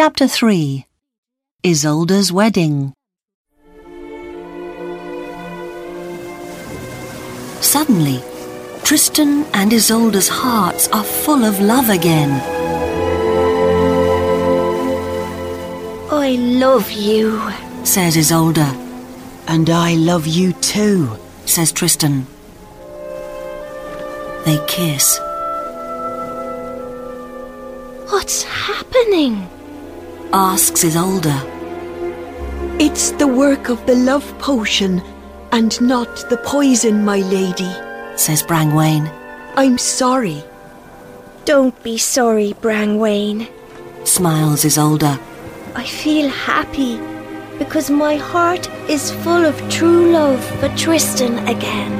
Chapter 3 Isolde's Wedding Suddenly, Tristan and Isolde's hearts are full of love again. I love you, says Isolde. And I love you too, says Tristan. They kiss. What's happening? Asks Isolde. It's the work of the love potion and not the poison, my lady, says Brangwain. I'm sorry. Don't be sorry, Brangwain. smiles Isolde. I feel happy because my heart is full of true love for Tristan again.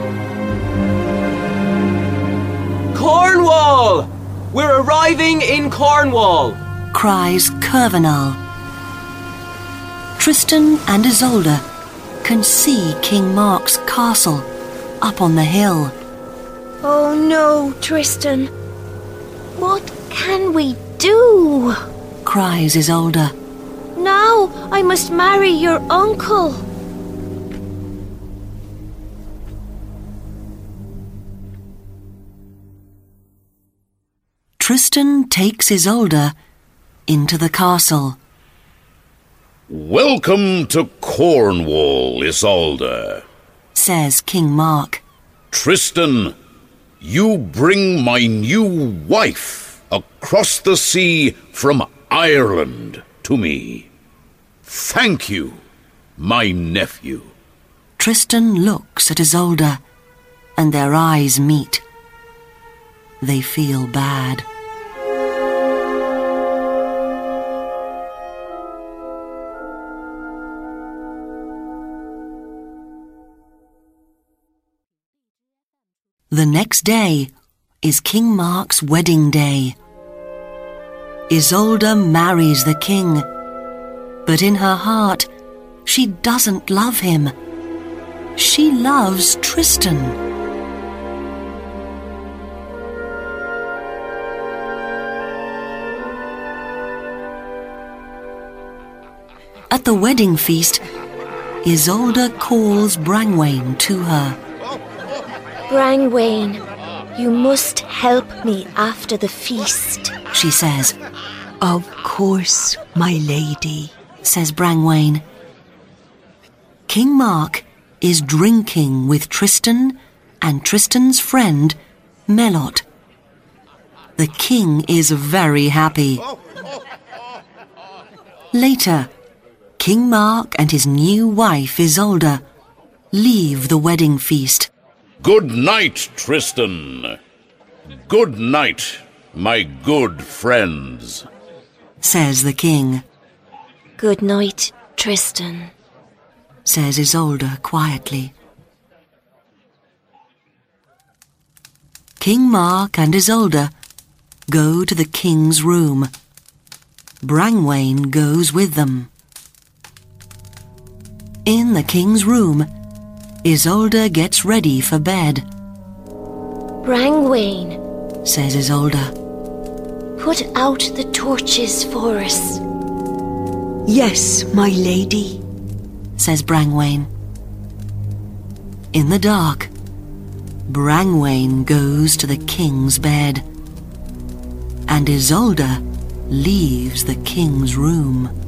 Cornwall! We're arriving in Cornwall! Cries Curvenal. Tristan and Isolde can see King Mark's castle up on the hill. Oh no, Tristan. What can we do? cries Isolde. Now I must marry your uncle. Tristan takes Isolde into the castle. Welcome to Cornwall, Isolde, says King Mark. Tristan, you bring my new wife across the sea from Ireland to me. Thank you, my nephew. Tristan looks at Isolde, and their eyes meet. They feel bad. The next day is King Mark's wedding day. Isolde marries the king, but in her heart, she doesn't love him. She loves Tristan. At the wedding feast, Isolde calls Brangwain to her. Brangwain, you must help me after the feast. She says, Of course, my lady, says Brangwain. King Mark is drinking with Tristan and Tristan's friend, Melot. The king is very happy. Later, King Mark and his new wife Isolde leave the wedding feast. Good night, Tristan. Good night, my good friends, says the king. Good night, Tristan, says Isolde quietly. King Mark and Isolde go to the king's room. Brangwain goes with them. In the king's room, Isolde gets ready for bed. Brangwain, says Isolde. Put out the torches for us. Yes, my lady, says Brangwain. In the dark, Brangwain goes to the king's bed, and Isolde leaves the king's room.